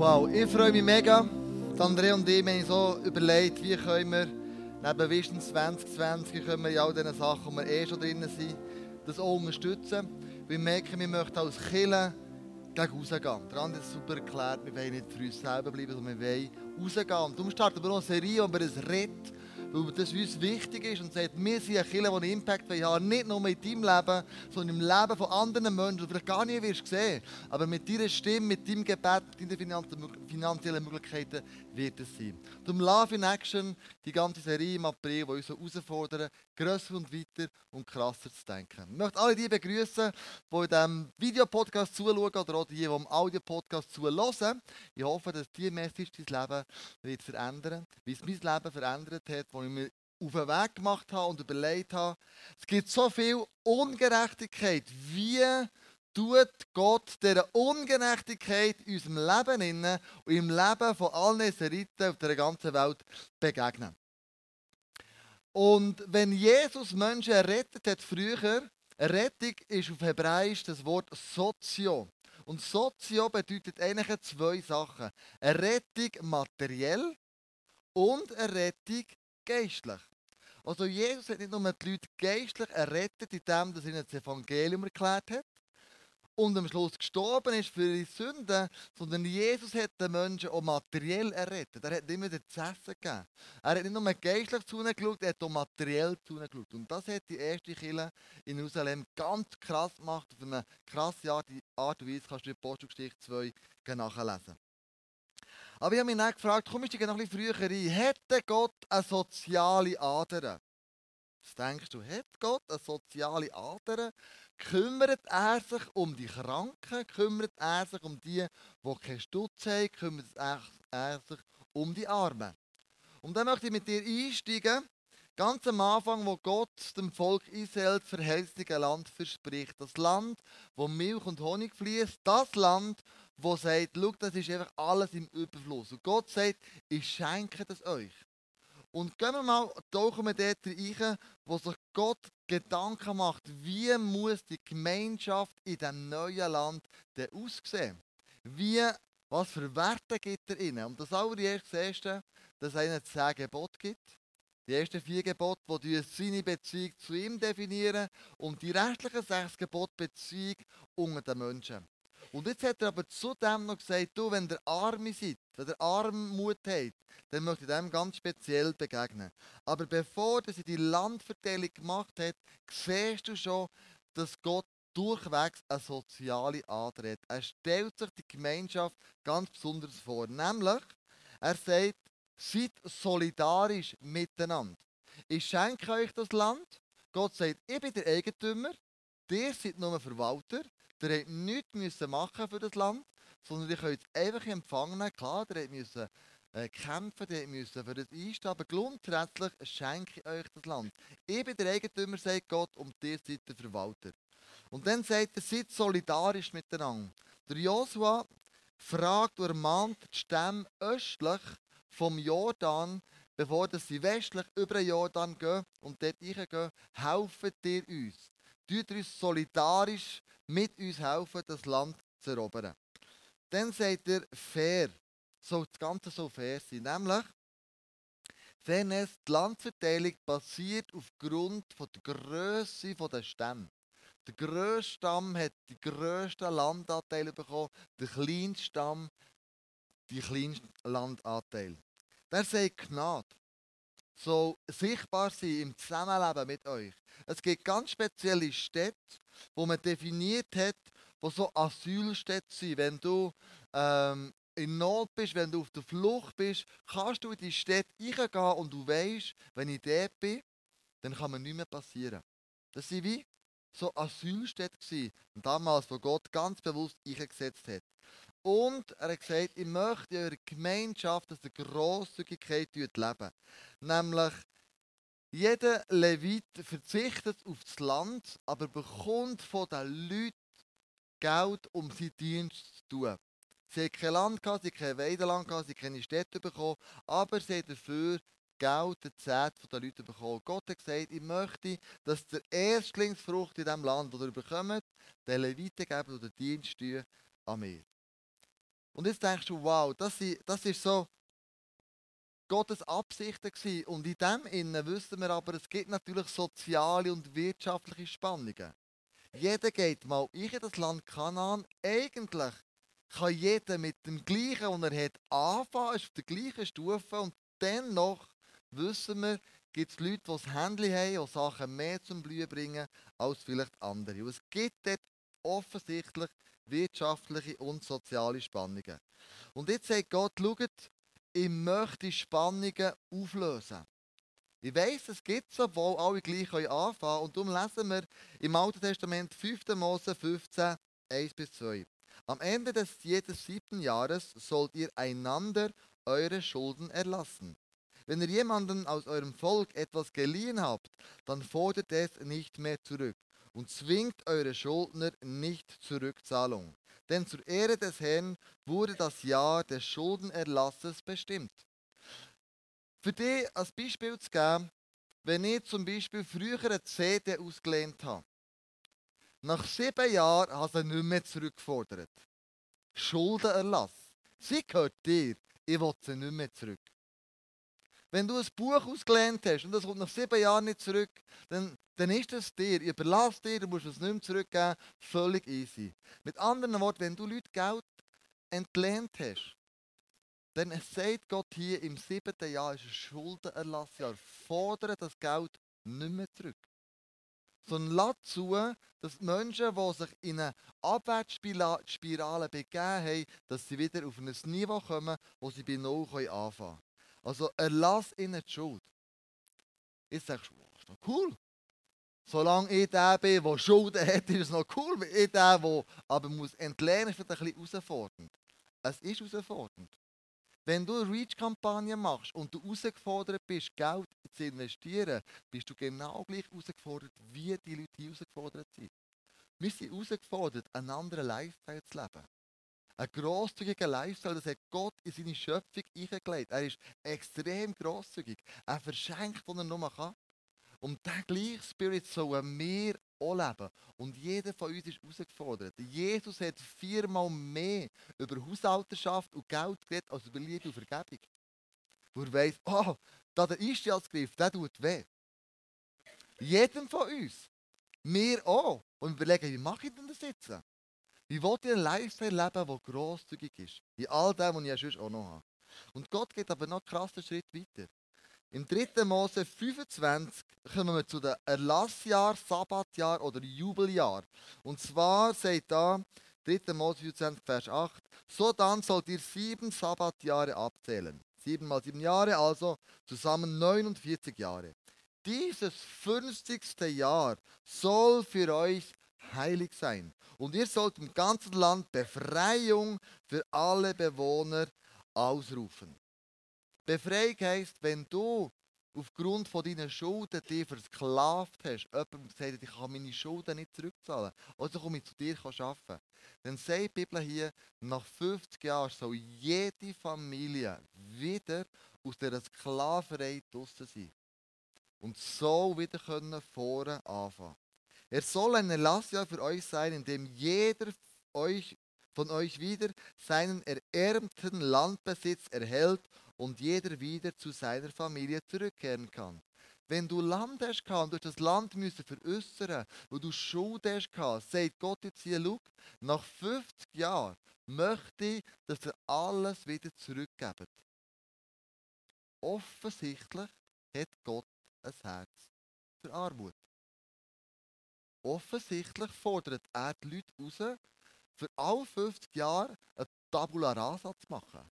Wow, ich freue mich mega. Die André und ich haben so überlegt, wie können wir neben Vision 2020 können wir in all diesen Sachen, wo wir eh schon drin sind, das auch unterstützen. Wir merken, wir möchten als Killer gegen rausgehen. Der andere ist super erklärt, wir wollen nicht für uns selber bleiben, sondern wir wollen rausgehen. Und darum starten wir auch eine Serie, wo wir es retten weil das uns wichtig ist und sagt, wir sind ein Kirche, die einen Impact haben, nicht nur in deinem Leben, sondern im Leben von anderen Menschen, die du vielleicht gar nicht wirst sehen, aber mit deiner Stimme, mit deinem Gebet, mit deinen finanziellen Möglichkeiten wird es sein. Darum Love in Action, die ganze Serie im April, die uns herausfordern, grösser und weiter und krasser zu denken. Ich möchte alle die begrüßen, die in diesem Videopodcast zuschauen oder auch die, die im Audiopodcast zuhören. Ich hoffe, dass diese Message dein Leben wird verändern wie es mein Leben verändert hat, wo ich mir auf den Weg gemacht habe und überlegt habe. Es gibt so viel Ungerechtigkeit. Wie tut Gott dieser Ungerechtigkeit in unserem Leben und im Leben von allen Israeliten auf der ganzen Welt begegnen? Und wenn Jesus Menschen errettet hat früher, Rettung ist auf Hebräisch das Wort Sozio. Und Sozio bedeutet eigentlich zwei Sachen. Eine Rettung materiell und eine Rettung geistlich. Also Jesus hat nicht nur die Leute geistlich errettet, indem er ihnen das Evangelium erklärt hat, und am Schluss gestorben ist für ihre Sünden, sondern Jesus hat den Menschen auch materiell errettet. Er hat nicht mehr zu essen gegeben. Er hat nicht nur geistlich zu ihnen geschaut, er hat auch materiell zu ihnen geschaut. Und das hat die erste Kirche in Jerusalem ganz krass gemacht, auf eine krasse Art, Art und Weise. Kannst du in Apostelgeschichte 2 nachlesen. Aber ich habe mich dann gefragt, komm ich noch ein bisschen früher rein, hätte Gott eine soziale Ader? Was denkst du, hat Gott eine soziale Ader? Kümmert er sich um die Kranken, kümmert er sich um die, die keinen Stutz haben, kümmert er sich um die Armen. Und dann möchte ich mit dir einsteigen, ganz am Anfang, wo Gott dem Volk Israel das verheißige Land verspricht. Das Land, wo Milch und Honig fließt, das Land, wo sagt, schau, das ist einfach alles im Überfluss. Und Gott sagt, ich schenke das euch. Und gehen wir mal, tauchen wir dort rein, wo sich Gott Gedanken macht, wie muss die Gemeinschaft in diesem neuen Land denn aussehen? Wie, was für Werte gibt er ihnen? Und das allererste, dass es ihnen zehn Gebote gibt. Die ersten vier Gebote, die seine Beziehung zu ihm definieren und die restlichen sechs Gebote Beziehung unter den Menschen. Und jetzt hat er aber zudem noch gesagt, du, wenn der Arme seid, wenn der Armut habt, dann möchte ich dem ganz speziell begegnen. Aber bevor er die Landverteilung gemacht hat, siehst du schon, dass Gott durchwegs eine soziale Ader hat. Er stellt sich die Gemeinschaft ganz besonders vor. Nämlich, er sagt, seid solidarisch miteinander. Ich schenke euch das Land. Gott sagt, ich bin der Eigentümer, ihr seid nur Verwalter. Ihr habt nichts machen für das Land, sondern ihr könnt es einfach empfangen. Klar, ihr müsst äh, kämpfen, ihr müsst für das einstehen, aber grundsätzlich schenke ich euch das Land. Ich bin der Eigentümer, sagt Gott, und ihr seid der Verwalter. Und dann sagt er, seid solidarisch miteinander. Der Josua fragt und ermahnt die Stämme östlich vom Jordan, bevor sie westlich über den Jordan gehen und dort reingehen, helfen ihr uns. Tut uns solidarisch mit uns helfen, das Land zu erobern. Dann sagt er fair. Soll das Ganze so fair sein. Nämlich, Fairness, die Landverteilung basiert aufgrund von der Größe der Stämme. Der grösste Stamm hat die grössten Landanteile bekommen, der kleinste Stamm die kleinsten Landanteil. Der sagt Gnade soll sichtbar sein im Zusammenleben mit euch. Es gibt ganz spezielle Städte, wo man definiert hat, wo so Asylstädte sind. Wenn du ähm, in Not bist, wenn du auf der Flucht bist, kannst du in die Stadt reingehen und du weißt, wenn ich dort bin, dann kann mir nichts mehr passieren. Das waren wie so Asylstädte gewesen. Damals, wo Gott ganz bewusst eingesetzt hat. Und er hat gesagt, ich möchte in eurer Gemeinschaft, dass ihr Grosszügigkeit leben. Nämlich, jeder Levit verzichtet auf das Land, aber bekommt von den Leuten Geld, um seinen Dienst zu tun. Sie haben kein Land sie haben kein Weideland sie haben keine Städte bekommen, aber sie haben dafür Geld, der Zehnt von den Leuten bekommen. Gott hat gesagt, ich möchte, dass der Erstlingsfrucht in diesem Land, das ihr bekommt, den Leviten geben oder Dienst an mir. Und jetzt denkst du, wow, das, das ist so Gottes Absichten gewesen. Und in dem Innen wissen wir aber, es gibt natürlich soziale und wirtschaftliche Spannungen. Jeder geht mal in das Land Kanaan. Eigentlich kann jeder mit dem Gleichen, was er hat, anfangen, ist auf der gleichen Stufe. Und dennoch wissen wir, gibt es Leute, die das Handy haben, die Sachen mehr zum Blühen bringen als vielleicht andere. Und es gibt dort offensichtlich wirtschaftliche und soziale Spannungen. Und jetzt sagt Gott, schaut, ich möchte Spannungen auflösen. Ich weiß, es gibt so, wo alle gleich anfangen können. Und darum lesen wir im Alten Testament 5. Mose 15, 1 bis 2. Am Ende des jedes siebten Jahres sollt ihr einander eure Schulden erlassen. Wenn ihr jemanden aus eurem Volk etwas geliehen habt, dann fordert es nicht mehr zurück und zwingt eure Schuldner nicht zur Rückzahlung. Denn zur Ehre des Herrn wurde das Jahr des Schuldenerlasses bestimmt. Für dich als Beispiel zu geben, wenn ich zum Beispiel früher eine CD ausgelehnt habe, nach sieben Jahren ich sie nicht mehr zurückgefordert. Schuldenerlass. Sie gehört dir, ich will sie nicht mehr zurück. Wenn du ein Buch ausgelehnt hast und das kommt nach sieben Jahren nicht zurück, dann, dann ist es dir. Ich überlasse dir, du musst es nicht mehr zurückgeben. Völlig easy. Mit anderen Worten, wenn du Leute Geld entlehnt hast, dann sagt Gott hier im siebten Jahr ist ein Schuldenerlassjahr. Fordere das Geld nicht mehr zurück. Sondern lass zu, dass Menschen, die sich in eine Abwärtsspirale begeben haben, dass sie wieder auf ein Niveau kommen, wo sie bei Null anfangen können. Also erlass ihnen die Schuld. Jetzt sagst du, oh, ist noch cool. Solange ich der bin, der Schulden hat, ist es noch cool. Ich der, der aber muss entlehnen, ist ein bisschen herausfordernd. Es ist herausfordernd. Wenn du eine Reach-Kampagne machst und du herausgefordert bist, Geld zu investieren, bist du genau gleich herausgefordert, wie die Leute herausgefordert sind. Wir sind herausgefordert, einen anderen Lifestyle zu leben. Ein grosszügiger Lifestyle, das hat Gott in seine Schöpfung eingelegt. Er ist extrem grosszügig. Er verschenkt, was er nur kann. Und diesen gleichen Spirit sollen wir auch leben. Und jeder von uns ist herausgefordert. Jesus hat viermal mehr über Haushalterschaft und Geld geredet als über Liebe und Vergebung. Wo er weiss, oh, da der Einstiegsgriff, der tut weh. Jedem von uns. Wir auch. Und überlegen, wie mache ich denn das jetzt? Wie wollt ihr ein Lifestyle leben, der grosszügig ist? In all dem, was ich sonst auch noch habe. Und Gott geht aber noch einen krassen Schritt weiter. Im 3. Mose 25 kommen wir zu dem Erlassjahr, Sabbatjahr oder Jubeljahr. Und zwar sagt da 3. Mose 25, Vers 8, so dann sollt ihr sieben Sabbatjahre abzählen. Sieben mal sieben Jahre, also zusammen 49 Jahre. Dieses 50. Jahr soll für euch heilig sein. Und ihr sollt im ganzen Land Befreiung für alle Bewohner ausrufen. Befreiung heisst, wenn du aufgrund von deinen Schulden dich versklavt hast, jemand hat, ich kann meine Schulden nicht zurückzahlen, also komme ich zu dir arbeiten, dann sagt die Bibel hier, nach 50 Jahren soll jede Familie wieder aus dieser Sklaverei draussen sein. Und so wieder können vorne anfangen. Er soll ein Erlassjahr für euch sein, in dem jeder euch, von euch wieder seinen erärmten Landbesitz erhält und jeder wieder zu seiner Familie zurückkehren kann. Wenn du Land hast und durch das Land müssen veräußern, wo du Schuld hast sagt Gott jetzt hier, schau, nach 50 Jahren möchte ich, dass ihr alles wieder zurückgebt. Offensichtlich hat Gott ein Herz für Armut. Offensichtlich fordert er die Leute raus, für alle 50 Jahre eine Tabula Rasa zu machen.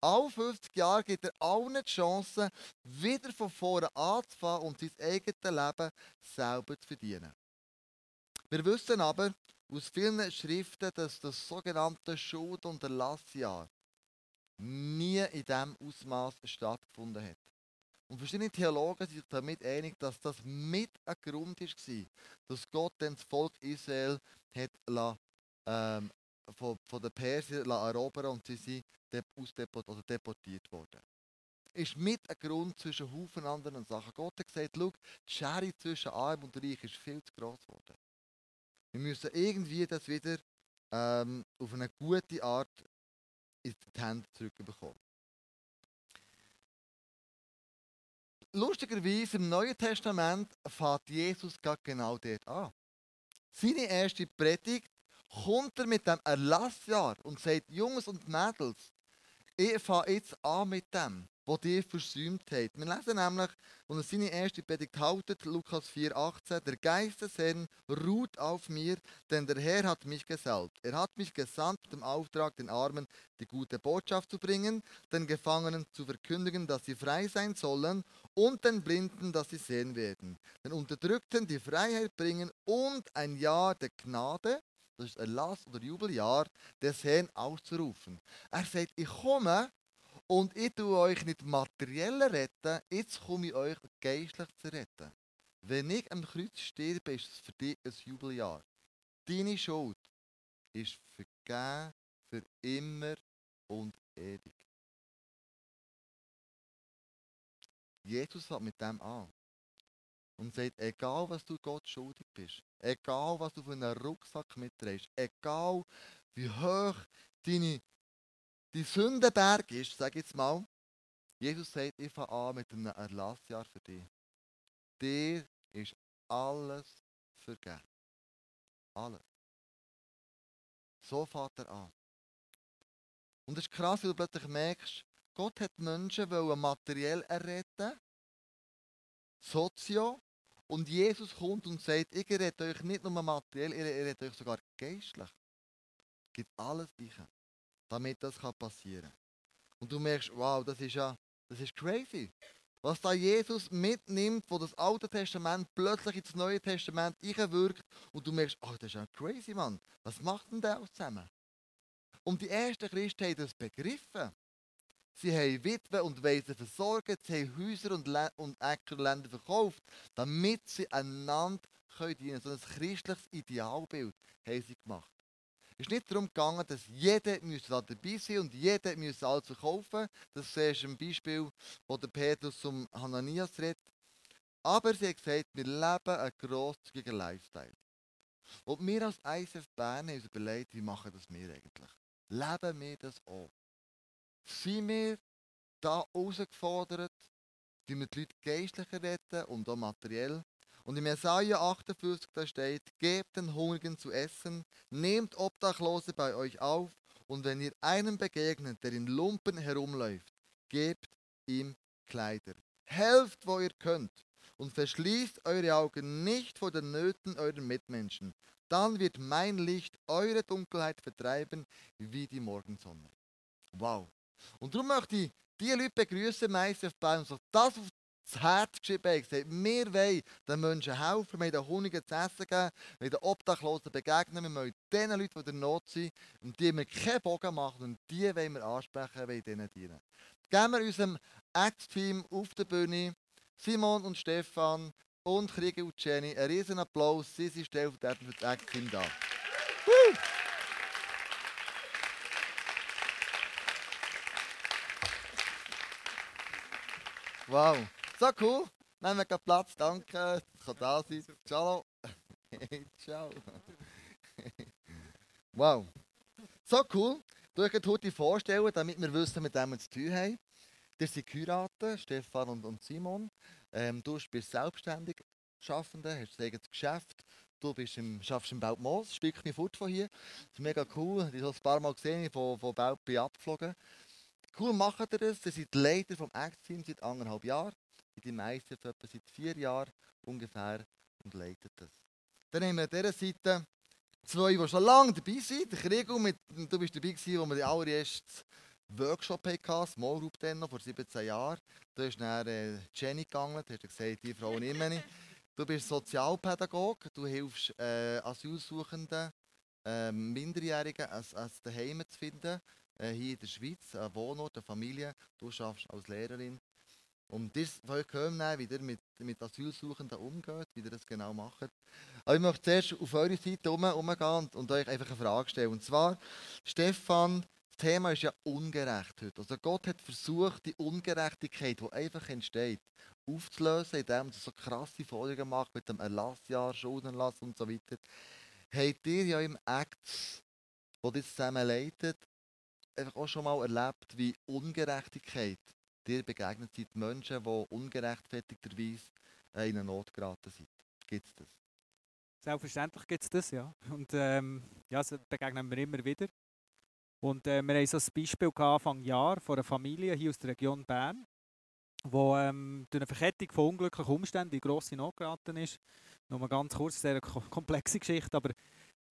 Alle 50 Jahre gibt er allen die Chance, wieder von vorne anzufangen und sein eigenes Leben selber zu verdienen. Wir wissen aber aus vielen Schriften, dass das sogenannte Schuld- und Erlassjahr nie in diesem Ausmaß stattgefunden hat. Und verschiedene Theologen sind sich damit einig, dass das mit ein Grund war, dass Gott dann das Volk Israel hat lassen, ähm, von, von den Persern erobern und sie sind ausdeport oder deportiert worden. Ist mit ein Grund zwischen Haufen anderen Sachen. Gott hat gesagt, schau, die Schere zwischen Arm und Reich ist viel zu groß geworden. Wir müssen irgendwie das wieder ähm, auf eine gute Art in die Hände zurückbekommen. Lustigerweise im Neuen Testament fährt Jesus genau dort an. Seine erste Predigt kommt er mit dem Erlassjahr und sagt, Jungs und Mädels, ich fange jetzt an mit dem wo ihr versäumt habt. Wir lesen nämlich, wo er seine erste Predigt haltet, Lukas 4,18, der Geist des Herrn ruht auf mir, denn der Herr hat mich gesalbt. Er hat mich gesandt mit dem Auftrag, den Armen die gute Botschaft zu bringen, den Gefangenen zu verkündigen, dass sie frei sein sollen und den Blinden, dass sie sehen werden, den Unterdrückten die Freiheit bringen und ein Jahr der Gnade, das ist Erlass oder Jubeljahr, des Herrn auszurufen. Er sagt, ich komme, und ich tue euch nicht materiell retten, jetzt komme ich euch geistlich zu retten. Wenn ich am Kreuz sterbe, ist es für dich ein Jubeljahr. Deine Schuld ist vergeben für immer und ewig. Jesus hat mit dem an und sagt, egal was du Gott schuldig bist, egal was du für einen Rucksack mitträgst, egal wie hoch deine die Sündenberg ist, sage ich jetzt mal, Jesus sagt, ich fange an mit einem Erlassjahr für dich. Dir ist alles vergeben. Alles. So fährt er an. Und es ist krass, wie du plötzlich merkst, Gott hat Menschen materiell erretten, sozio, und Jesus kommt und sagt, ich rette euch nicht nur materiell, ich rette euch sogar geistlich. Gibt alles ich damit das passieren kann. Und du merkst, wow, das ist ja, das ist crazy. Was da Jesus mitnimmt, wo das Alte Testament plötzlich ins Neue Testament einwirkt und du merkst, oh, das ist ja crazy, Mann. Was macht denn der zusammen? Und die ersten Christen haben das begriffen. Sie haben Witwen und Waisen versorgt, sie haben Häuser und, Le und Äckerländer verkauft, damit sie einander dienen können. So ein christliches Idealbild haben sie gemacht. Ist nicht darum gegangen, dass jeder dabei sein und jeder müsse alles verkaufen. Das ist ein Beispiel, wo der Petrus zum Hananias redet. Aber sie hat gesagt, wir leben einen grosszügigen Lifestyle. Und wir als ISF Bern haben uns überlegt, wie machen das wir eigentlich? Leben wir das auch? Sind wir da herausgefordert, wie wir die Leute geistlicher retten und auch materiell? Und im Jesaja 58 da steht, gebt den Hungrigen zu essen, nehmt Obdachlose bei euch auf und wenn ihr einem begegnet, der in Lumpen herumläuft, gebt ihm Kleider. Helft, wo ihr könnt und verschließt eure Augen nicht vor den Nöten eurer Mitmenschen. Dann wird mein Licht eure Dunkelheit vertreiben wie die Morgensonne. Wow. Und darum möchte ich die Leute begrüßen, meistens bei uns, das auf das Herz geschrieben haben, gesagt, wir wollen den Menschen helfen, wir wollen den Hungrigen zu essen geben, wir wollen den Obdachlosen begegnen, wir wollen den Leuten, die in der Not sind, um die wir keinen Bogen machen und die wollen wir ansprechen, wollen denen dienen. Geben wir unserem Act-Team auf der Bühne, Simon und Stefan und Kriege und Jenny, einen riesen Applaus, sie sind stellvertretend für das Act-Team da. Wow. So cool. Nehmen wir Platz, danke. Ich kann da sein. Ciao. Ciao. wow. So cool. Du kannst heute vorstellen, damit wir wissen, mit wem wir zu tun haben. Ihr seid geheiratet, Stefan und, und Simon. Ähm, du bist selbstständig Schaffende, hast ein eigenes Geschäft. Du bist im, schaffst im Beltmoos, ein Stückchen fort von hier. Das ist mega cool. Ich habe es ein paar Mal gesehen, von, von Belp abgeflogen. Cool macht ihr das. Ihr seid Leiter vom Act-Team seit anderthalb Jahren die meisten etwa seit vier Jahren ungefähr und leitet das. Dann haben wir an dieser Seite zwei, die schon lange dabei sind. Der Kriegel, mit, du bist dabei gewesen, wo wir den allerersten Workshop hatten, Small Group dann noch, vor 17 Jahren. Da ist dann äh, Jenny gegangen, du hast gesagt, die Frau nehme ich. Du bist Sozialpädagoge, du hilfst äh, Asylsuchenden, äh, Minderjährigen, als, als daheim zu finden, äh, hier in der Schweiz, ein Wohnort, eine Familie. Du arbeitest als Lehrerin und das wollen wir hören, wie ihr mit, mit Asylsuchenden umgeht, wie ihr das genau macht. Aber ich möchte zuerst auf eure Seite umgehen und, und euch einfach eine Frage stellen. Und zwar, Stefan, das Thema ist ja ungerecht heute. Also Gott hat versucht, die Ungerechtigkeit, die einfach entsteht, aufzulösen, indem er so krasse Folgen macht mit dem Erlassjahr, Schuldenlass und so weiter. Habt ihr ja im Act, wo das zusammen leitet, einfach auch schon mal erlebt, wie Ungerechtigkeit dir begegnet sind, Menschen, die ungerechtfertigterweise in eine Not geraten sind? Gibt es das? Selbstverständlich gibt es das, ja. Und ähm, ja, das begegnen wir immer wieder. Und äh, wir haben so ein Beispiel Anfang Jahr von einer Familie hier aus der Region Bern, wo ähm, durch eine Verkettung von unglücklichen Umständen in grosse Not geraten ist. Nur ganz kurz, sehr komplexe Geschichte, aber äh,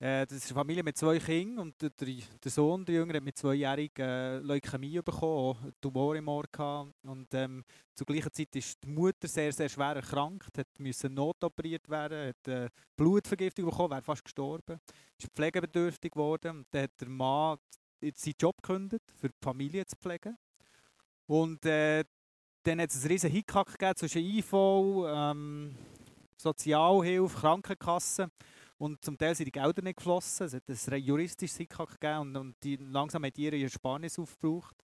das ist eine Familie mit zwei Kindern und der, der Sohn, der Jüngere, hat mit zweijährigen äh, Leukämie bekommen, einen Tumor im Ohr gehabt. Und ähm, zur gleichen Zeit ist die Mutter sehr, sehr schwer erkrankt, hat müssen notoperiert werden, hat äh, Blutvergiftung bekommen, wäre fast gestorben, ist pflegebedürftig geworden. Und dann hat der Mann seinen Job gekündigt, für die Familie zu pflegen. Und äh, dann hat es einen riesen Hickhack gegeben zwischen IV, ähm, Sozialhilfe, Krankenkasse. Und zum Teil sind die Gelder nicht geflossen. Es hat ein juristisches Hickhack gegeben und, und die, langsam hat ihr ihr Sparnis aufgebraucht.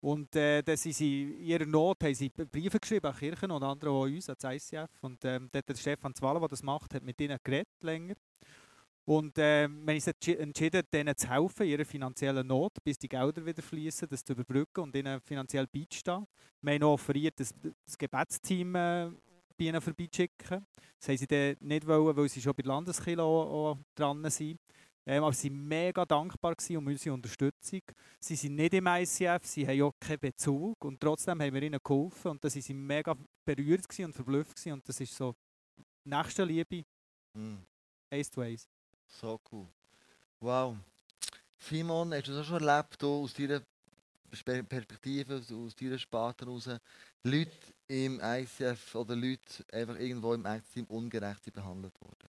Und äh, dann sie, in ihrer Not haben sie Briefe geschrieben an Kirchen und andere auch uns, an das ICF. Und ähm, der Stefan Zwalla, der das macht, hat mit ihnen geredet länger. Und äh, wir haben uns entschieden, denen zu helfen, ihrer finanziellen Not, bis die Gelder wieder fließen, das zu überbrücken und ihnen finanziell beizustehen. Wir haben auch offeriert, das, das Gebetsteam äh, bei ihnen vorbeischicken. Das haben sie dann nicht wollen, weil sie schon bei Landeskilo dran sind. Ähm, aber sie waren mega dankbar um unsere Unterstützung. Sie sind nicht im ICF, sie haben auch keinen Bezug und trotzdem haben wir ihnen geholfen und da waren sie mega berührt und verblüfft und das ist so nächste Liebe, mm. Ace to Ace. So cool. Wow. Simon, hast du das schon erlebt, aus deiner Perspektive, aus deiner Sparte heraus, Leute im ICF oder Leute einfach irgendwo im ICF ungerecht behandelt worden?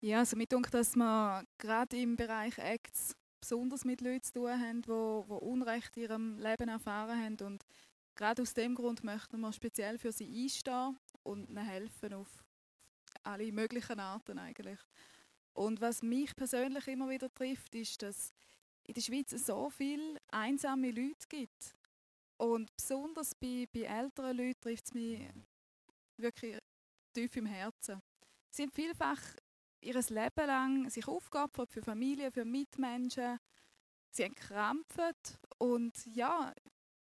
Ja, also mir denke, dass wir gerade im Bereich Acts besonders mit Leuten zu tun haben, die, die Unrecht in ihrem Leben erfahren haben. Und gerade aus dem Grund möchten wir speziell für sie einstehen und ihnen helfen auf alle möglichen Arten eigentlich. Und was mich persönlich immer wieder trifft, ist, dass in der Schweiz so viele einsame Leute gibt. Und besonders bei, bei älteren Leuten trifft es mich wirklich tief im Herzen. Sie haben vielfach ihr Leben lang sich aufgeopfert für Familie, für Mitmenschen. Sie haben gekrampft und ja,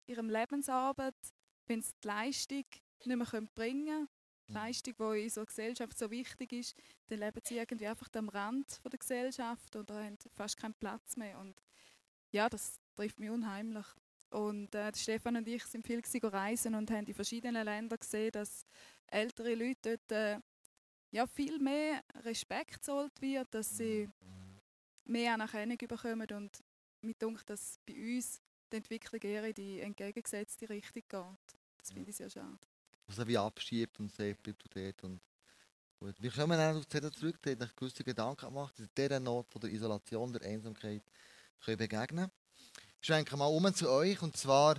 ihrem Lebensarbeit, wenn sie die Leistung nicht mehr bringen können, Leistung, die in unserer Gesellschaft so wichtig ist, dann leben sie irgendwie einfach am Rand der Gesellschaft oder haben fast keinen Platz mehr. Und ja, das trifft mich unheimlich. Und äh, Stefan und ich sind viel reisen und haben in verschiedenen Ländern gesehen, dass ältere Leute dort äh, ja, viel mehr Respekt zollt wird, dass sie mehr Anerkennung bekommen und mir denke, dass bei uns die Entwicklung eher in die entgegengesetzte Richtung geht. Das finde ich sehr schade. Also wie abschiebt und sagt, bleib du dort und gut. Wir kommen dann auf die zurück, die hat gewisse Gedanken gemacht, in dieser Not von der Isolation, der Einsamkeit können begegnen Ich schwenke mal um zu euch und zwar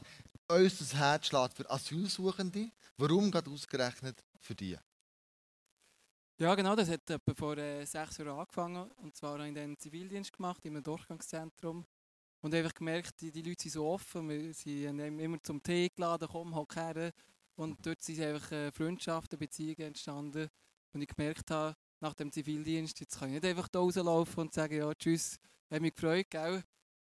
unser Herz schlägt für Asylsuchende. Warum gerade ausgerechnet für die? Ja, genau, das hat etwa vor äh, sechs Jahren angefangen. Und zwar habe ich dann Zivildienst gemacht in einem Durchgangszentrum. Und einfach gemerkt, die, die Leute sind so offen. Wir, sie haben immer zum Tee geladen, komm, hock her. Und dort sind einfach äh, Freundschaften, Beziehungen entstanden. Und ich gemerkt habe, nach dem Zivildienst, jetzt kann ich nicht einfach da rauslaufen und sagen, ja, tschüss, hat mich gefreut, gell?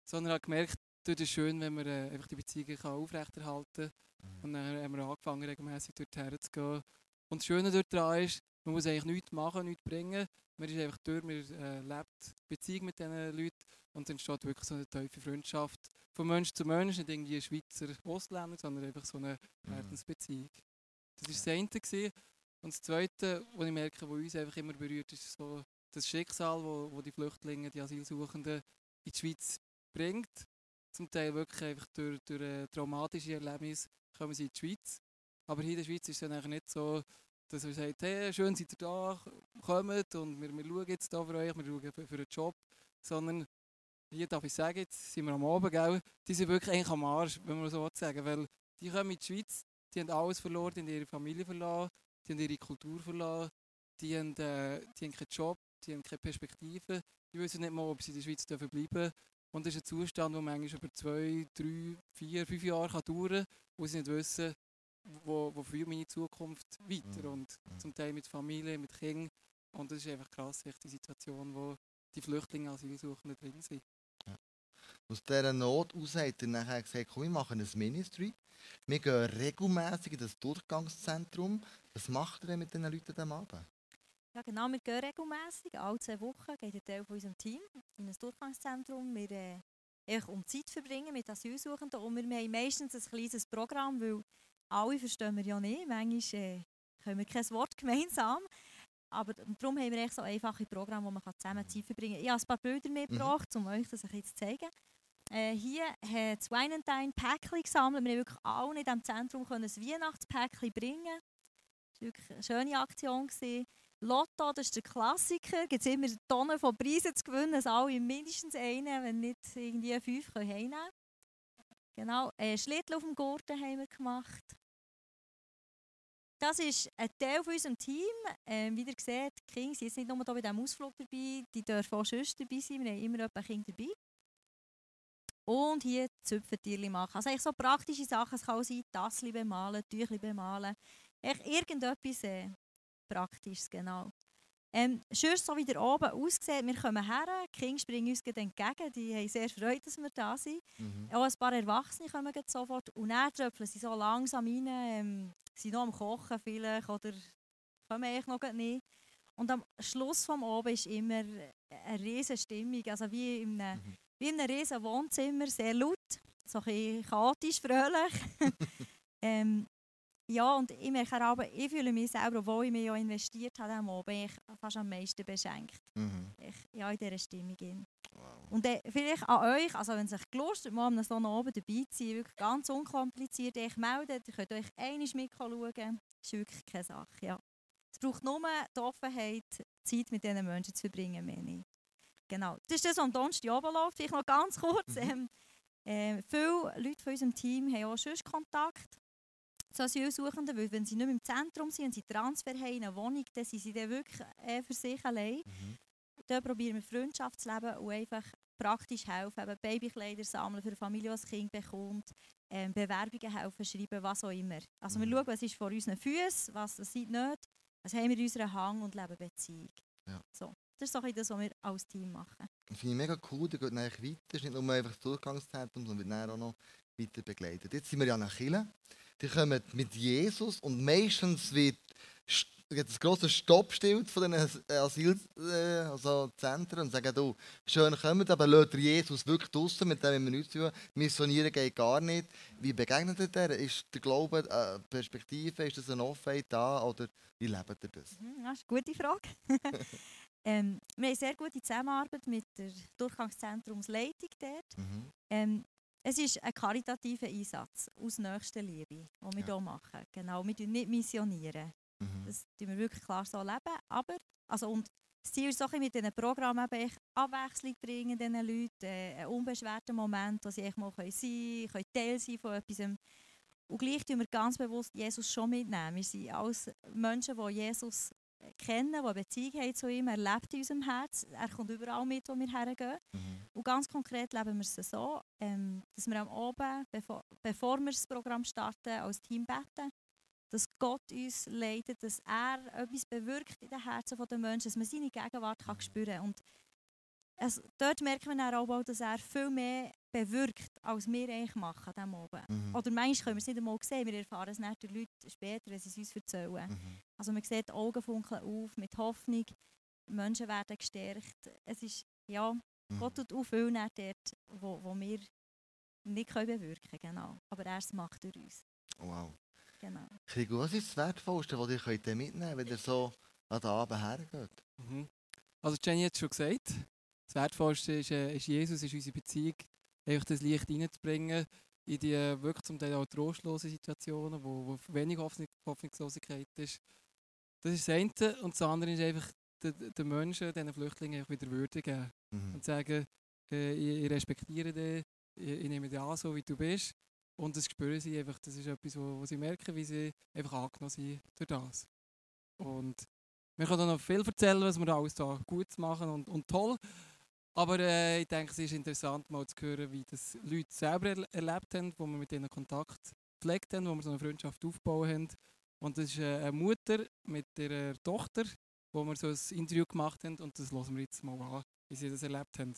Sondern habe gemerkt, dort ist schön, wenn man äh, einfach die Beziehungen kann aufrechterhalten kann. Mhm. Und dann haben wir angefangen, regelmäßig dorthin zu gehen. Und das Schöne daran ist, man muss eigentlich nichts machen, nichts bringen. Man ist einfach durch, man äh, lebt Beziehung mit diesen Leuten und es entsteht wirklich so eine tiefe Freundschaft von Mensch zu Mensch, nicht irgendwie Schweizer Ostländer, sondern einfach so eine mhm. Herzensbeziehung. Das war das eine. Gewesen. Und das Zweite, was ich merke, was uns einfach immer berührt, ist so das Schicksal, wo, wo die Flüchtlinge, die Asylsuchenden in die Schweiz bringt. Zum Teil wirklich einfach durch, durch äh, traumatische Erlebnisse kommen sie in die Schweiz. Aber hier in der Schweiz ist es dann eigentlich nicht so, dass wir sagen, hey, schön seid ihr da, kommt und wir, wir schauen jetzt da für euch, wir schauen für, für einen Job. Sondern hier darf ich sagen, jetzt sind wir am Abend, gell? die sind wirklich eigentlich am Arsch, wenn man so sagen Weil die kommen in die Schweiz, die haben alles verloren, die haben ihre Familie verloren, die haben ihre Kultur verloren, die haben, äh, die haben keinen Job, die haben keine Perspektive, die wissen nicht mal, ob sie in der Schweiz bleiben dürfen. Und das ist ein Zustand, der manchmal über zwei, drei, vier, fünf Jahre kann dauern kann, wo sie nicht wissen, wo, wo führt meine Zukunft weiter. Mhm. Und zum Teil mit Familie, mit Kindern. Und das ist einfach krass, die Situation, wo die Flüchtlinge, Asylsuchenden drin sind. Ja. Aus dieser Not heraus hat er nachher gesagt, komm, wir machen ein Ministry. Wir gehen regelmäßig in das Durchgangszentrum. Was macht ihr denn mit diesen Leuten am Abend? Ja, genau, wir gehen regelmässig. Alle zwei Wochen geht ein Teil von unserem Team in ein Durchgangszentrum. Wir äh, um Zeit verbringen mit Asylsuchenden und wir haben meistens ein kleines Programm, weil alle verstehen wir ja nicht. Manchmal äh, können wir kein Wort gemeinsam. Aber darum haben wir echt so einfache Programme, wo man zusammen Zeit verbringen kann. Ich habe ein paar Bilder mitgebracht, um euch das ein bisschen zu zeigen. Äh, hier hat das Winentine Päckchen gesammelt. Wir haben wirklich alle in diesem Zentrum können ein Weihnachtspäckchen bringen. Das war wirklich eine schöne Aktion. Gewesen. Lotto, das ist der Klassiker. Es gibt immer Tonnen von Preisen zu gewinnen, dass alle mindestens einen, wenn nicht irgendwie fünf, können heimnehmen Genau, äh, Schlittel auf dem Gurten haben wir gemacht. Das ist ein Teil von unserem Team. Ähm, wie ihr seht, die Kinder sind jetzt nicht nur hier bei diesem Ausflug dabei, die dürfen auch sonst dabei sein. Wir haben immer ein Kind dabei. Und hier Züpfentierchen machen. Also eigentlich so praktische Sachen. Es kann auch sein, Tassli bemalen, Tüchli bemalen. Echt irgendetwas äh, Praktisches, genau. Ähm, schön, so wie der oben aussieht, wir kommen her, die Kinder springen uns entgegen, die haben sehr Freude, dass wir da sind. Mhm. Auch ein paar Erwachsene kommen sofort und dann tröpfeln sie so langsam rein, ähm, sind noch am Kochen vielleicht oder kommen eigentlich noch nicht. Und am Schluss vom Oben ist immer eine riesige Stimmung, also wie in einem, mhm. wie in einem riesen Wohnzimmer, sehr laut, so ein bisschen chaotisch, fröhlich. ähm, ja, und ich merke auch, ich fühle mich selber, obwohl ich mich ja investiert habe, am bin ich fast am meisten beschenkt. Mhm. Ich, ja, in dieser Stimmung. Wow. Und äh, vielleicht an euch, also wenn es euch gelust hat, mal am so oben dabei zu sein, wirklich ganz unkompliziert, euch meldet, ihr könnt euch einmal mitschauen, das ist wirklich keine Sache, ja. Es braucht nur die Offenheit, Zeit mit diesen Menschen zu verbringen, nicht. Genau, das ist das, was am Donnerstag oben läuft. Vielleicht noch ganz kurz. Mhm. Ähm, äh, viele Leute von unserem Team haben auch sonst Kontakt zu Asylsuchenden, weil wenn sie nicht mehr im Zentrum sind und sie Transfer haben in eine Wohnung, dann sind sie dann wirklich äh, für sich allein. Mhm. Da probieren wir Freundschaft zu leben und einfach praktisch helfen, eben Babykleider sammeln für eine Familie, die ein Kind bekommt, ähm, Bewerbungen helfen, schreiben, was auch immer. Also mhm. wir schauen, was ist vor unseren Füßen, was das nicht, was haben wir in unserem Hang und leben Beziehung. Ja. So. Das ist so das, was wir als Team machen. Das finde ich mega cool, da geht weiter. Es ist nicht nur einfach das Durchgangszentrum, sondern wird auch noch weiter begleitet. Jetzt sind wir ja nach Chile die kommen mit Jesus und meistens wird ein grosses Stoppschild von den Asylzentren also und sagen, du, schön kommt, aber lasst Jesus wirklich draußen, mit dem wir nichts zu tun Missionieren geht gar nicht. Wie begegnet ihr der? Ist der Glaube eine Perspektive, ist das eine Offenheit da oder wie lebt ihr das? Mhm, das ist eine gute Frage. ähm, wir haben sehr gute Zusammenarbeit mit der Durchgangszentrumsleitung dort. Mhm. Ähm, es ist ein karitativer Einsatz aus Nächstenliebe, den wir ja. hier machen. Genau, wir nicht missionieren. Mhm. Das tun wir wirklich klar so leben. Aber, also, und das Ziel ist auch mit diesen Programmen eben Abwechslung bringen, diesen Leuten, äh, einen unbeschwerten Moment, wo sie mal sein können, können Teil sein von etwas. Und gleich tun wir ganz bewusst Jesus schon mitnehmen. Wir sind als Menschen, die Jesus kennen, die eine Beziehung haben zu ihm. Er lebt in unserem Herz. Er kommt überall mit, wo wir hergehen. Mhm. Und ganz konkret leben wir es so, ähm, dass wir am Abend, bevor, bevor wir das Programm starten, als Team beten, dass Gott uns leitet, dass er etwas bewirkt in den Herzen der Menschen, dass man seine Gegenwart kann mhm. spüren kann. Also, dort merkt man auch, dass er viel mehr bewirkt, als wir eigentlich machen an Abend. Mhm. Oder manchmal können wir es nicht einmal sehen, wir erfahren es nicht durch Leute später, wenn sie es uns erzählen. Mhm. Also man sieht, die Augen funkeln auf mit Hoffnung, Menschen werden gestärkt. Es ist, ja, mhm. Gott tut auch viel dort, wo, wo wir nicht können bewirken können. Genau. Aber er macht durch uns. Wow. Genau. Krigo, was ist das Wertvollste, was ihr mitnehmen könnt, wenn ihr so an den Abend hergeht? Mhm. Also Jenny hat es schon gesagt, das Wertvollste ist, äh, ist Jesus, ist unsere Beziehung. Einfach das Licht reinzubringen in die äh, wirklich zum Teil auch trostlosen Situationen, wo, wo wenig Hoffnung, Hoffnungslosigkeit ist. Das ist das eine. Und das andere ist einfach, den Menschen, diesen Flüchtlingen wieder Würde geben. Mhm. Und sagen, äh, ich, ich, respektiere dich, ich, ich, nehme dich an, so wie du bist. Und das spüren sie einfach, das ist etwas, wo, wo sie merken, wie sie einfach angenommen sind durch das. Und wir können noch viel erzählen, was wir alles da gut machen und, und toll. Aber äh, ich denke, es ist interessant, mal zu hören, wie das Leute selber er erlebt haben, wo wir mit ihnen Kontakt gepflegt haben, wo wir so eine Freundschaft aufgebaut haben. Und das ist äh, eine Mutter mit ihrer Tochter, wo wir so ein Interview gemacht haben und das hören wir jetzt mal an, wie sie das erlebt haben.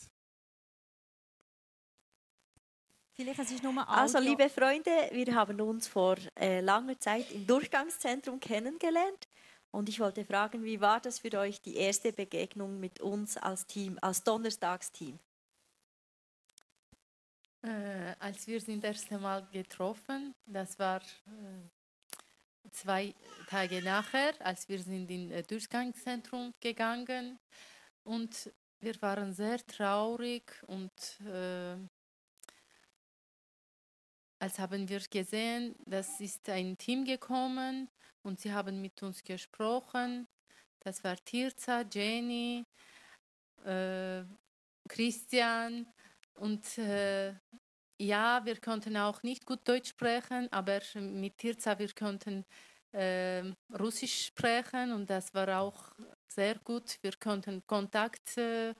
Vielleicht es ist nur Audio. Also, liebe Freunde, wir haben uns vor äh, langer Zeit im Durchgangszentrum kennengelernt. Und ich wollte fragen, wie war das für euch, die erste Begegnung mit uns als Team, als Donnerstagsteam? Äh, als wir sind das erste Mal getroffen, das war äh, zwei Tage nachher, als wir sind in äh, Durchgangszentrum gegangen und wir waren sehr traurig und äh, als haben wir gesehen, das ist ein Team gekommen und sie haben mit uns gesprochen. Das war Tirza, Jenny, äh, Christian und äh, ja, wir konnten auch nicht gut Deutsch sprechen, aber mit Tirza wir konnten äh, Russisch sprechen und das war auch sehr gut. Wir konnten Kontakt äh,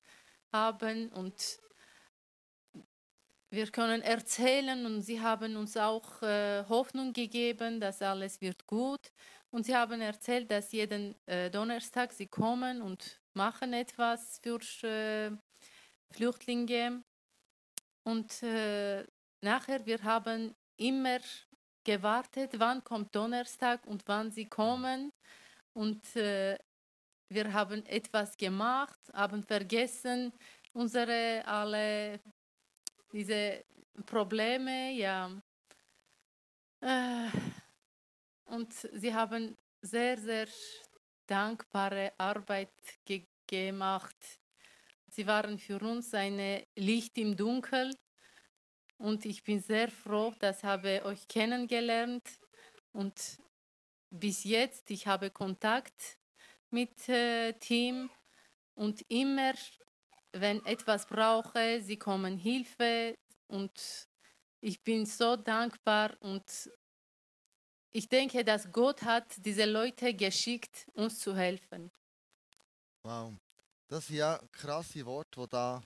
haben und wir können erzählen und sie haben uns auch äh, Hoffnung gegeben, dass alles wird gut. Und sie haben erzählt, dass jeden äh, Donnerstag sie kommen und machen etwas für äh, Flüchtlinge. Und äh, nachher, wir haben immer gewartet, wann kommt Donnerstag und wann sie kommen. Und äh, wir haben etwas gemacht, haben vergessen, unsere alle diese Probleme, ja. Äh, und sie haben sehr, sehr dankbare Arbeit ge gemacht. Sie waren für uns ein Licht im Dunkel und ich bin sehr froh, dass habe euch kennengelernt und bis jetzt ich habe Kontakt mit äh, Team und immer wenn etwas brauche, sie kommen Hilfe und ich bin so dankbar und ich denke, dass Gott hat diese Leute geschickt, uns zu helfen. Wow. Das sind ja krasse Worte, die da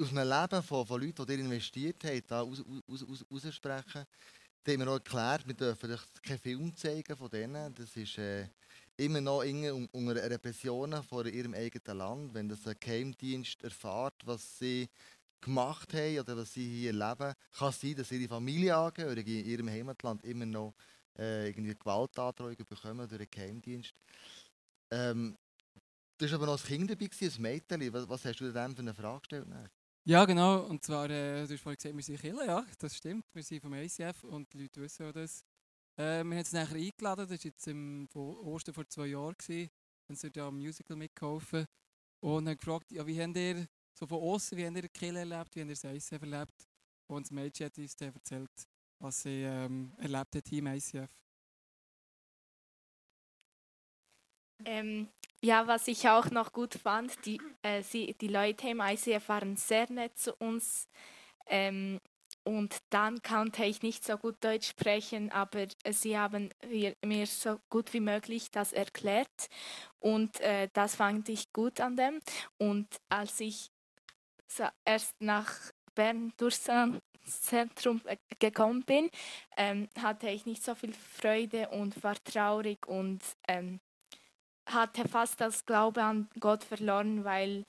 aus einem Leben von, von Leuten, die ihr investiert habt, da aus, aus, aus. Da haben wir auch erklärt, wir dürfen keinen Film zeigen von denen. Das ist äh, immer noch unter Repressionen von ihrem eigenen Land. Wenn das ein Geheimdienst erfährt, was sie gemacht haben oder was sie hier erleben, kann es sein, dass ihre Familienangehörige in ihrem Heimatland immer noch äh, irgendwie Gewaltandrohungen bekommen durch einen Geheimdienst. Ähm, du warst aber noch als Kind dabei, ein Mädchen. Was, was hast du dem für eine Frage gestellt? Ja, genau. Und zwar, äh, du hast vorhin gesagt, wir sind Killer, ja, das stimmt. Wir sind vom ICF und die Leute wissen auch das. Äh, wir haben es nachher eingeladen, das war jetzt im Ostern vor zwei Jahren. Gewesen. Haben sie da am Musical mitgeholfen und haben gefragt, ja, wie habt ihr so von außen, wie habt ihr Kill erlebt, wie habt ihr das ICF erlebt? Und das Mädchen hat uns dann erzählt, was sie ähm, erlebt hat im ICF. Ähm, ja, was ich auch noch gut fand, die, äh, sie, die Leute im ICF waren sehr nett zu uns. Ähm, und dann konnte ich nicht so gut Deutsch sprechen, aber sie haben mir so gut wie möglich das erklärt. Und äh, das fand ich gut an dem. Und als ich so erst nach Bern durchs Zentrum äh, gekommen bin, ähm, hatte ich nicht so viel Freude und war traurig und ähm, hatte fast das Glaube an Gott verloren, weil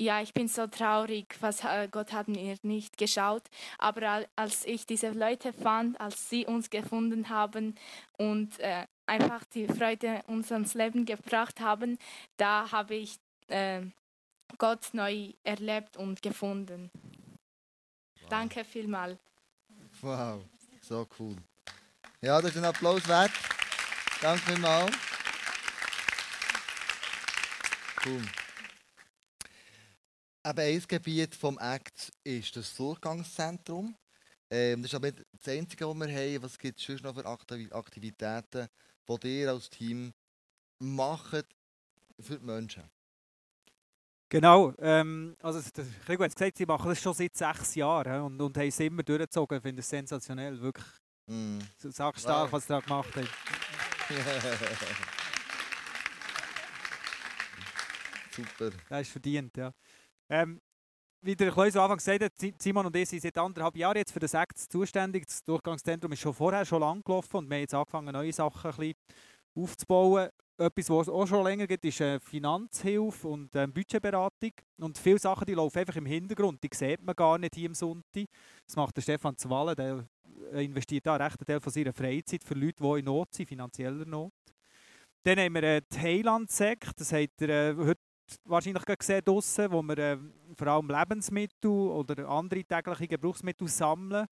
ja, ich bin so traurig, was äh, Gott hat mir nicht geschaut. Aber als ich diese Leute fand, als sie uns gefunden haben und äh, einfach die Freude uns ans Leben gebracht haben, da habe ich äh, Gott neu erlebt und gefunden. Wow. Danke vielmals. Wow, so cool. Ja, das ist ein Applaus wert. Danke vielmals. Cool. Eben ein Gebiet des Acts ist das Durchgangszentrum. Ähm, das ist aber nicht das Einzige, was wir haben. Was gibt es sonst noch für Aktivitäten, die ihr als Team macht für die Menschen? Genau, ähm, also Krigo hat gesagt, sie machen das schon seit sechs Jahren und, und haben es immer durchgezogen. Ich finde es sensationell, wirklich. Mm. Sackstark, wow. was sie da gemacht haben. Super. Das ist verdient, ja. Ähm, wie der Kleus am Anfang gesagt hat, Simon und ich sind seit anderthalb Jahren jetzt für das Act zuständig. Das Durchgangszentrum ist schon vorher schon lang gelaufen und wir haben jetzt angefangen, neue Sachen ein bisschen aufzubauen. Etwas, was es auch schon länger gibt, ist äh, Finanzhilfe und ähm, Budgetberatung. Und viele Sachen die laufen einfach im Hintergrund. Die sieht man gar nicht hier im Sonntag. Das macht der Stefan Zwalle, der äh, investiert da einen Teil von seiner Freizeit für Leute, die in Not sind, finanzieller Not. Dann haben wir äh, die Heiland-Sekt, das habt ihr äh, heute wahrscheinlich gesehen draussen, wo wir äh, vor allem Lebensmittel oder andere tägliche Gebrauchsmittel sammeln.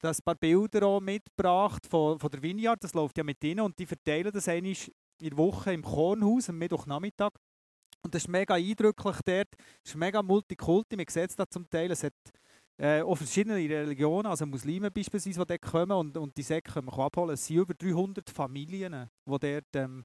Das ein paar Bilder auch mitgebracht von, von der Vineyard, das läuft ja mit ihnen und die verteilen das einmal in der Woche im Kornhaus am Mittwochnachmittag. Und das ist mega eindrücklich dort, es ist mega multikulti, man sieht es da zum Teil, es hat äh, auch verschiedene Religionen, also Muslime beispielsweise, die dort kommen und, und die Säcke können wir abholen. Es sind über 300 Familien, die dort ähm,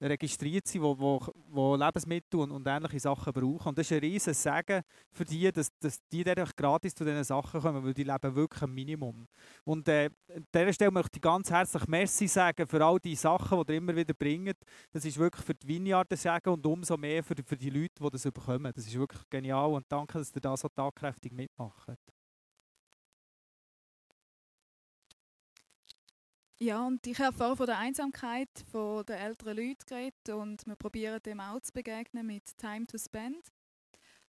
registriert sind, die wo, wo Lebensmittel und, und ähnliche Sachen brauchen. Und das ist ein riesen Segen für die, dass, dass die dann gratis zu diesen Sachen kommen, weil die leben wirklich ein Minimum. Und äh, an dieser Stelle möchte ich ganz herzlich Merci sagen für all die Sachen, die ihr immer wieder bringt. Das ist wirklich für die Vineyard sagen und umso mehr für, für die Leute, die das bekommen. Das ist wirklich genial und danke, dass ihr da so tagkräftig mitmacht. Ja, und ich habe vorher von der Einsamkeit von der älteren Leute geredet und wir probieren dem auch zu begegnen mit Time to Spend.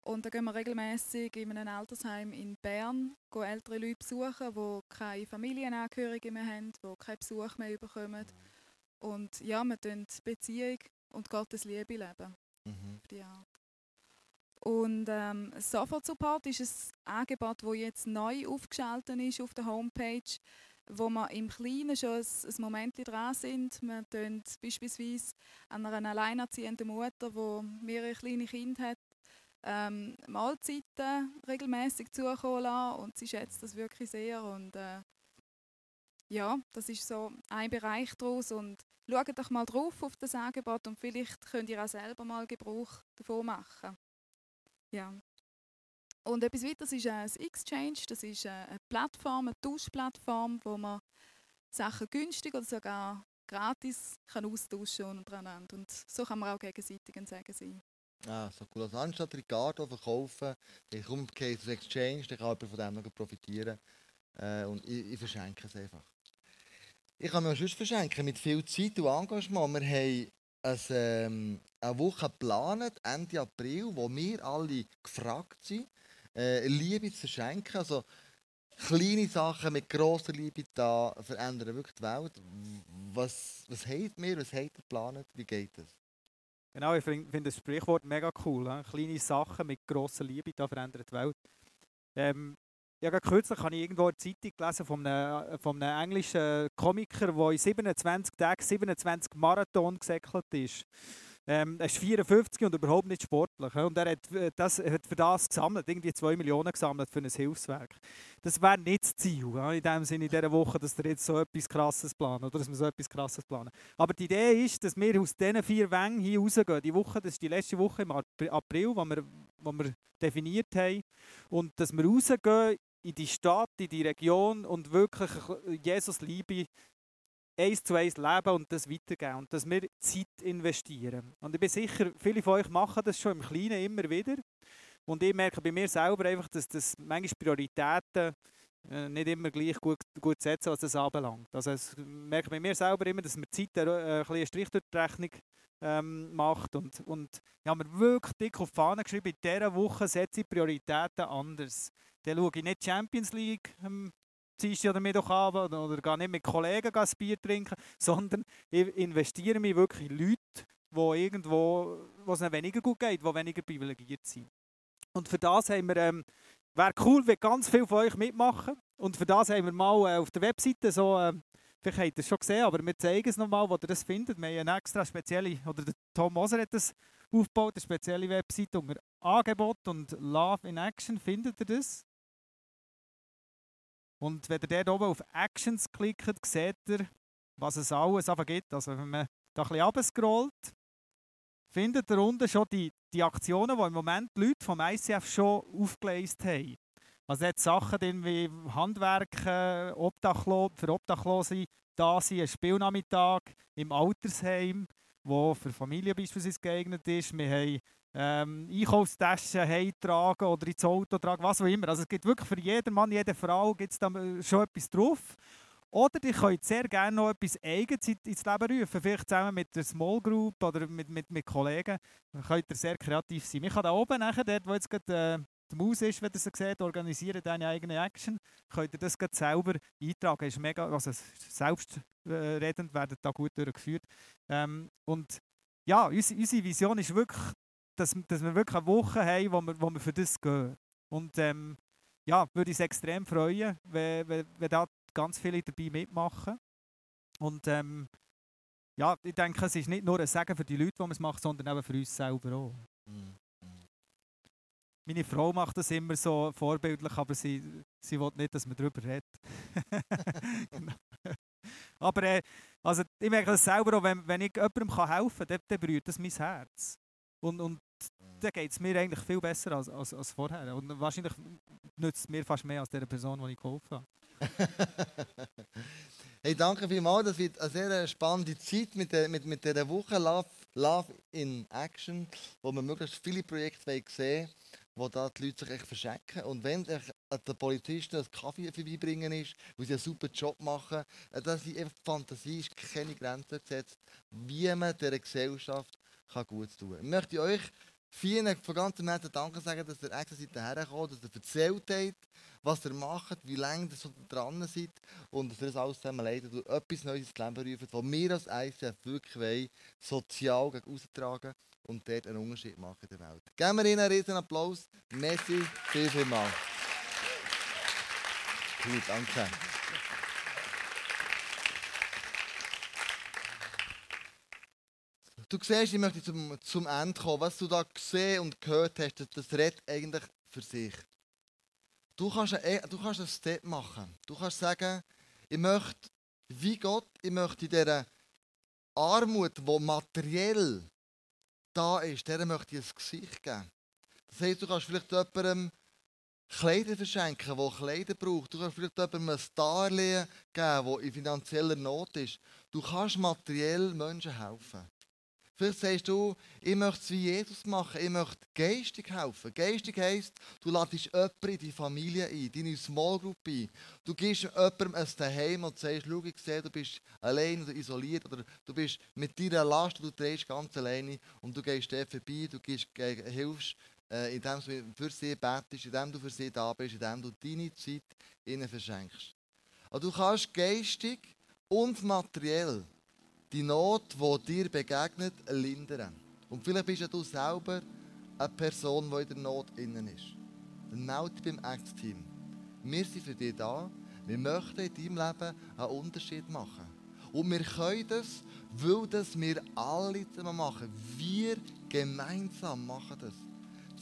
Und da gehen wir regelmäßig in einem Altersheim in Bern ältere Leute besuchen, die keine Familienangehörigen mehr haben, die keinen Besuch mehr bekommen. Und ja, wir tun Beziehung und Gottes Liebe leben. Mhm. Die Art. Und ähm, Support ist ein Angebot, das jetzt neu aufgeschaltet ist auf der Homepage wo wir im Kleinen schon ein, Moment dran sind. Wir tun beispielsweise an einer alleinerziehenden Mutter, die mehrere kleine Kinder hat, ähm, Mahlzeiten regelmäßig zukommen lassen und sie schätzt das wirklich sehr. Und, äh, ja, das ist so ein Bereich daraus und schaut doch mal drauf auf das Angebot und vielleicht könnt ihr auch selber mal Gebrauch davon machen. Ja. Und etwas weiteres ist ein Exchange. Das ist eine Plattform, eine Tauschplattform, wo man Sachen günstig oder sogar gratis kann austauschen untereinander. Und so kann man auch gegenseitig ein Segen sein. Ah, so cool. Also anstatt Ricardo verkaufen, ich komme das Exchange, dann kann jemand von dem noch profitieren. Äh, und ich, ich, verschenke es einfach. Ich kann mir sonst verschenken mit viel Zeit und Engagement. Wir haben ein, ähm, eine Woche geplant, Ende April, wo wir alle gefragt sind, äh, Liebe zu verschenken. Also kleine Sachen mit grosser Liebe da verändern wirklich die Welt. Was, was habt ihr, was habt ihr geplant? Wie geht das? Genau, ich finde find das Sprichwort mega cool. He? Kleine Sachen mit grosser Liebe da verändern die Welt. Ähm, ja, kürzlich habe ich irgendwo eine Zeitung gelesen von einem, von einem englischen Komiker, der in 27 Tagen 27 Marathon gesäckelt ist. Ähm, er ist 54 und überhaupt nicht sportlich. Und er hat, äh, das, hat für das gesammelt, irgendwie 2 Millionen gesammelt für ein Hilfswerk. Das wäre nicht das Ziel, in dem Sinne in dieser Woche, dass wir jetzt so etwas Krasses planen oder dass wir so etwas Krasses planen. Aber die Idee ist, dass wir aus diesen vier Wängen hier rausgehen. Die Woche, das ist die letzte Woche im April, die wir, wir definiert haben. Und dass wir rausgehen in die Stadt, in die Region und wirklich Jesus Liebe eins zu eins leben und das weitergeben und dass wir Zeit investieren. Und ich bin sicher, viele von euch machen das schon im Kleinen immer wieder. Und ich merke bei mir selber einfach, dass das manchmal Prioritäten äh, nicht immer gleich gut, gut setzen, was das anbelangt. Also ich merke bei mir selber immer, dass mir Zeit äh, ein einen Strich durch die Rechnung ähm, macht. Und, und ich habe mir wirklich dick auf die Fahne geschrieben, in dieser Woche setze ich Prioritäten anders. Dann schaue ich nicht Champions League ähm, Dienstag oder Mittwochabend oder, oder gar nicht mit Kollegen ein Bier trinken, sondern ich investiere mich wirklich in Leute, wo irgendwo, wo es weniger gut geht, die weniger privilegiert sind. Und für das haben wir, ähm, wäre cool, wenn ganz viele von euch mitmachen. Und für das haben wir mal äh, auf der Webseite so, äh, vielleicht habt ihr es schon gesehen, aber wir zeigen es nochmal, wo ihr das findet. Wir haben eine extra spezielle, oder der Tom Moser hat das aufgebaut, eine spezielle Webseite unter Angebot und Love in Action findet ihr das. Und wenn ihr dort oben auf Actions klickt, seht ihr, was es alles gibt. Also wenn man da ein bisschen runterscrollt, findet ihr unten schon die, die Aktionen, die im Moment die Leute vom ICF schon aufgeleistet haben. Also dort Sachen drin wie Handwerken, Obdachlo für Obdachlose da sind, ein Spielnachmittag im Altersheim, wo für Familien beispielsweise geeignet ist. Wir haben ähm, Einkaufstaschen heimtragen oder ins Auto tragen, was auch immer. Also es gibt wirklich für jeden Mann, jede Frau gibt's da schon etwas drauf. Oder ihr könnt sehr gerne noch etwas Eigenes ins Leben rufen, vielleicht zusammen mit der Small Group oder mit, mit, mit Kollegen. Dann könnt ihr sehr kreativ sein. Ich kann da oben nachher, dort wo jetzt gerade äh, die Maus ist, wenn ihr sie seht, organisieren deine eigene Action, könnt ihr das gerade selber eintragen. Ist mega, also selbstredend werden da gut durchgeführt. Ähm, und ja, unsere, unsere Vision ist wirklich, dass, dass wir wirklich eine Woche haben, wo wir, wo wir für das gehen. Und ähm, ja, würde uns extrem freuen, wenn, wenn, wenn da ganz viele dabei mitmachen. Und ähm, ja, ich denke, es ist nicht nur ein Segen für die Leute, die man es macht, sondern auch für uns selber auch. Mhm. Meine Frau macht das immer so vorbildlich, aber sie, sie will nicht, dass man darüber redet. genau. Aber äh, also, ich merke das selber auch, wenn, wenn ich jemandem helfen kann, dann, dann berührt das mein Herz. Und, und dann geht es mir eigentlich viel besser als, als, als vorher. Und wahrscheinlich nützt es mir fast mehr als der Person, die ich geholfen habe. hey, danke vielmals. Das wird eine sehr spannende Zeit mit, der, mit, mit dieser Woche Love, Love in Action, wo wir möglichst viele Projekte sehen wo da die Leute sich echt verschenken. Und wenn der Polizisten einen Kaffee vorbeibringen ist, wo sie einen super Job machen, äh, dass die Fantasie ist keine Grenzen gesetzt, wie man dieser Gesellschaft kann gut tun. Ich möchte euch vielen von ganzem Herzen Danke sagen, dass ihr extra seid hergekommen, dass ihr erzählt habt, was ihr macht, wie lange ihr dran seid und dass ihr das alles zusammen leitet und etwas Neues ins Leben ruft, was wir als ICF wirklich wollen, sozial austragen und dort einen Unterschied machen in der Welt. Geben wir ihnen einen riesen Applaus. Messi, viel, viel mal. Gut, danke. Du siehst, ich möchte zum, zum Ende kommen. Was du da gesehen und gehört hast, das, das redet eigentlich für sich. Du kannst, einen, du kannst einen Step machen. Du kannst sagen, ich möchte, wie Gott, ich möchte in dieser Armut, die materiell da ist, der möchte ich ein Gesicht geben. Das heißt, du kannst vielleicht jemandem Kleider verschenken, der Kleider braucht. Du kannst vielleicht jemandem ein Darlehen geben, der in finanzieller Not ist. Du kannst materiell Menschen helfen. Vielleicht sagst du, ich möchte es wie Jesus machen, ich möchte geistig helfen. Geistig heisst, du ladest jemanden in die Familie ein, deine Small Group ein. Du gibst jemandem ein Daheim und sagst, schau, ich sehe, du bist allein oder isoliert oder du bist mit deiner Last, du drehst ganz alleine und du gehst dort vorbei, du gehst, hilfst, äh, indem du für sie betest, indem du für sie da bist, indem du deine Zeit ihnen verschenkst. Also du kannst geistig und materiell die Not, die dir begegnet, lindern. Und vielleicht bist ja du selber eine Person, die in der Not innen ist. Dann melde dich beim Act-Team. Wir sind für dich da. Wir möchten in deinem Leben einen Unterschied machen. Und wir können das, weil das wir alle zusammen machen. Wir gemeinsam machen das.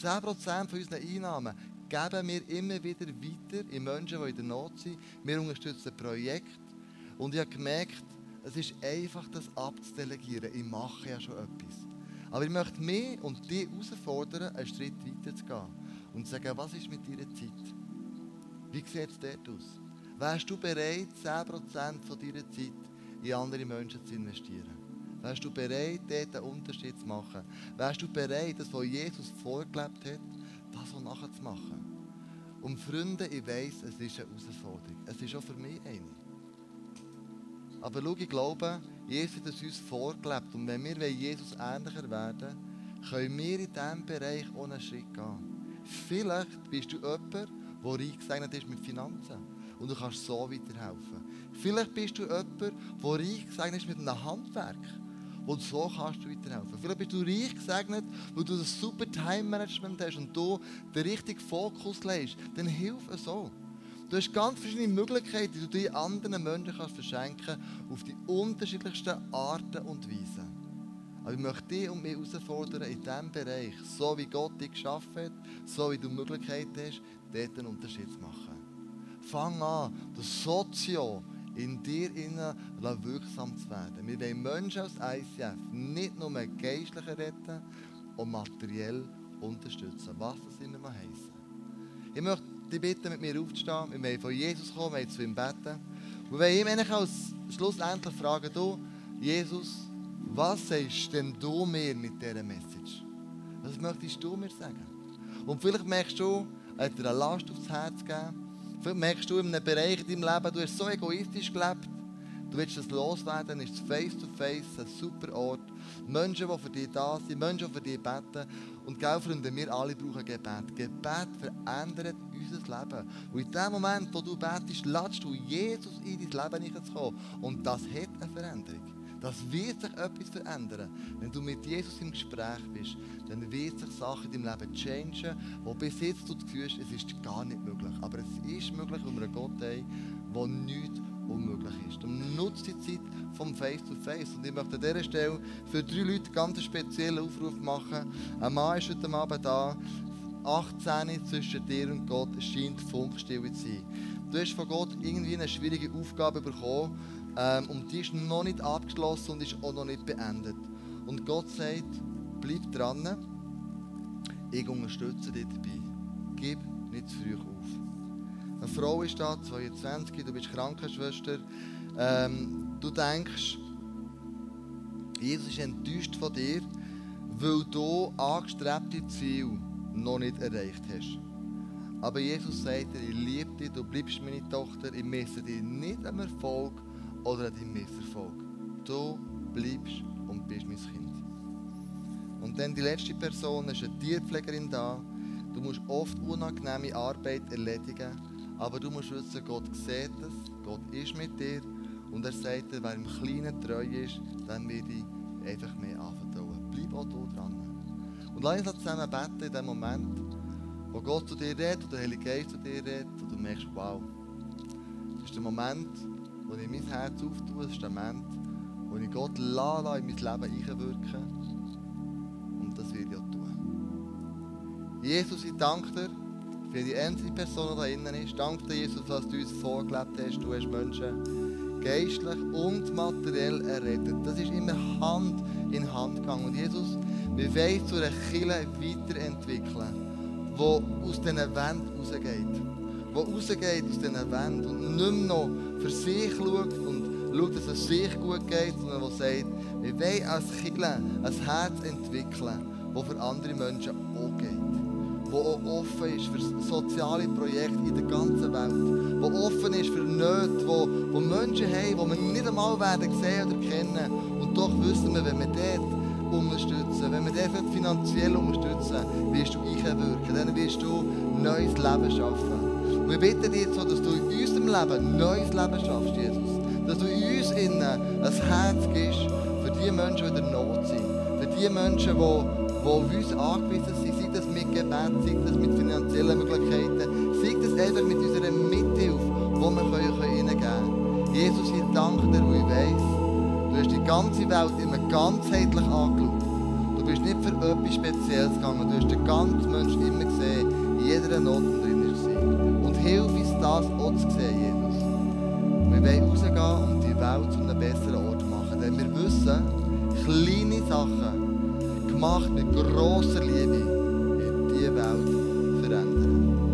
10% von unseren Einnahmen geben wir immer wieder weiter in Menschen, die in der Not sind. Wir unterstützen Projekte. Und ich habe gemerkt, es ist einfach, das abzudelegieren. Ich mache ja schon etwas. Aber ich möchte mich und dich herausfordern, einen Schritt weiter zu gehen. Und zu sagen, was ist mit deiner Zeit? Wie sieht es dort aus? Wärst du bereit, 10% von deiner Zeit in andere Menschen zu investieren? Wärst du bereit, dort einen Unterschied zu machen? Wärst du bereit, das, was Jesus vorgelebt hat, das auch nachzumachen? Und Freunde, ich weiss, es ist eine Herausforderung. Es ist auch für mich eine. Aber schau, ich glaube, Jesus hat es uns vorgelebt. Und wenn wir Jesus ähnlicher werden können wir in diesem Bereich ohne Schritt gehen. Vielleicht bist du jemand, der reich gesegnet ist mit Finanzen. Und du kannst so weiterhelfen. Vielleicht bist du jemand, der reich gesegnet ist mit einem Handwerk. Und so kannst du weiterhelfen. Vielleicht bist du reich gesegnet, weil du das super Time-Management hast und du den richtigen Fokus legst. Dann hilf es so. Du hast ganz verschiedene Möglichkeiten, die du dir anderen Menschen kannst verschenken kannst, auf die unterschiedlichsten Arten und Weisen. Aber ich möchte dich und mich herausfordern, in diesem Bereich, so wie Gott dich geschaffen hat, so wie du Möglichkeiten hast, dort einen Unterschied zu machen. Fang an, das Sozio in dir innen wirksam zu werden. Wir wollen Menschen aus ICF nicht nur geistlich retten und materiell unterstützen, was das immer mal heisst. Ich möchte dich bitten, mit mir aufzustehen. Wir wollen von Jesus kommen, wir wollen zu ihm beten. Wir wollen ihm als schlussendlich fragen, du, Jesus, was sagst denn du mir mit dieser Message? Was möchtest du mir sagen? Und vielleicht merkst du, er hat dir eine Last aufs Herz gegeben, Vielleicht merkst du in einem Bereich in deinem Leben, du hast so egoistisch gelebt. Du willst das loswerden, ist Face-to-Face ein super Ort. Menschen, die für dich da sind, Menschen, die für dich beten. Und gell, Freunde, wir alle brauchen Gebet. Gebet verändert unser Leben. Und in dem Moment, wo du betest, ladest du Jesus in dein Leben hineinzukommen. Und das hat eine Veränderung. Das wird sich etwas verändern. Wenn du mit Jesus im Gespräch bist, dann wird sich Sachen in deinem Leben changen, wo bis jetzt du das Gefühl hast, es ist gar nicht möglich. Aber es ist möglich, weil wir einen Gott haben, der nichts unmöglich ist. Und nutzt die Zeit vom Face-to-Face. Und ich möchte an dieser Stelle für drei Leute ganz einen speziellen Aufruf machen. Ein Mann ist heute Abend da. 18 zwischen dir und Gott scheint Funkstille zu sein. Du hast von Gott irgendwie eine schwierige Aufgabe bekommen ähm, und die ist noch nicht abgeschlossen und ist auch noch nicht beendet. Und Gott sagt, bleib dran, ich unterstütze dich dabei. Gib nicht zu früh auf. Frau ist da, 22, du bist Krankenschwester. Ähm, du denkst, Jesus ist enttäuscht von dir, weil du angestrebte Ziel noch nicht erreicht hast. Aber Jesus sagt dir, ich liebe dich, du bleibst meine Tochter, ich messe dich nicht am Erfolg oder an deinem Misserfolg. Du bleibst und bist mein Kind. Und dann die letzte Person ist eine Tierpflegerin da. Du musst oft unangenehme Arbeit erledigen, aber du musst wissen, Gott sieht es, Gott ist mit dir und er sagt dir, wer im Kleinen treu ist, dann wird ich einfach mehr anvertrauen. Bleib auch hier dran. Und lass uns zusammen beten in dem Moment, wo Gott zu dir redet, oder der Heilige Geist zu dir redet, und du merkst, wow, das ist der Moment, wo ich mein Herz auftue, das ist der Moment, wo ich Gott la, in mein Leben einwirken Und das will ich auch tun. Jesus, ich danke dir für die einzelne Person, die da innen ist. Danke dir, Jesus, dass du uns vorgelebt hast. Du hast Menschen geistlich und materiell errettet. Das ist immer Hand in Hand gegangen. Und Jesus, wir wollen zu einer Kirche weiterentwickeln, die aus diesen Wänden rausgeht. Die rausgeht aus diesen Wänden und nicht mehr noch für sich schaut und schaut, dass es sich gut geht, sondern die sagt, wir wollen als Kirche ein Herz entwickeln, das für andere Menschen auch geht. Das auch offen ist für soziale Projekte in der ganzen Welt. Das offen ist für Nöte, wo, wo Menschen haben, die wir nicht einmal werden sehen oder kennen. Und doch wissen wir, wenn wir dort unterstützen, wenn wir dort finanziell unterstützen, wirst du einwirken, dann wirst du neues Leben schaffen. Und wir bitten dich so, dass du in unserem Leben neues Leben schaffst, Jesus. Dass du in uns innen ein Herz gibst für die Menschen, die in der Not sind. Für die Menschen, die, die auf uns angewiesen sind. Sei das mit Gebet, sei das mit finanziellen Möglichkeiten, sei das einfach mit unserer Mithilfe, die wir können, können Jesus, ich danke dir, wo ich weiss, du hast die ganze Welt immer ganzheitlich angeschaut. Du bist nicht für etwas Spezielles gegangen, du hast den ganzen Menschen immer gesehen, in jeder Not drin ist. Und hilf uns das auch zu sehen, Jesus. Wir wollen rausgehen und die Welt zu einem besseren Ort machen. Denn wir wissen, kleine Sachen, gemacht mit grosser Liebe, without veranderen.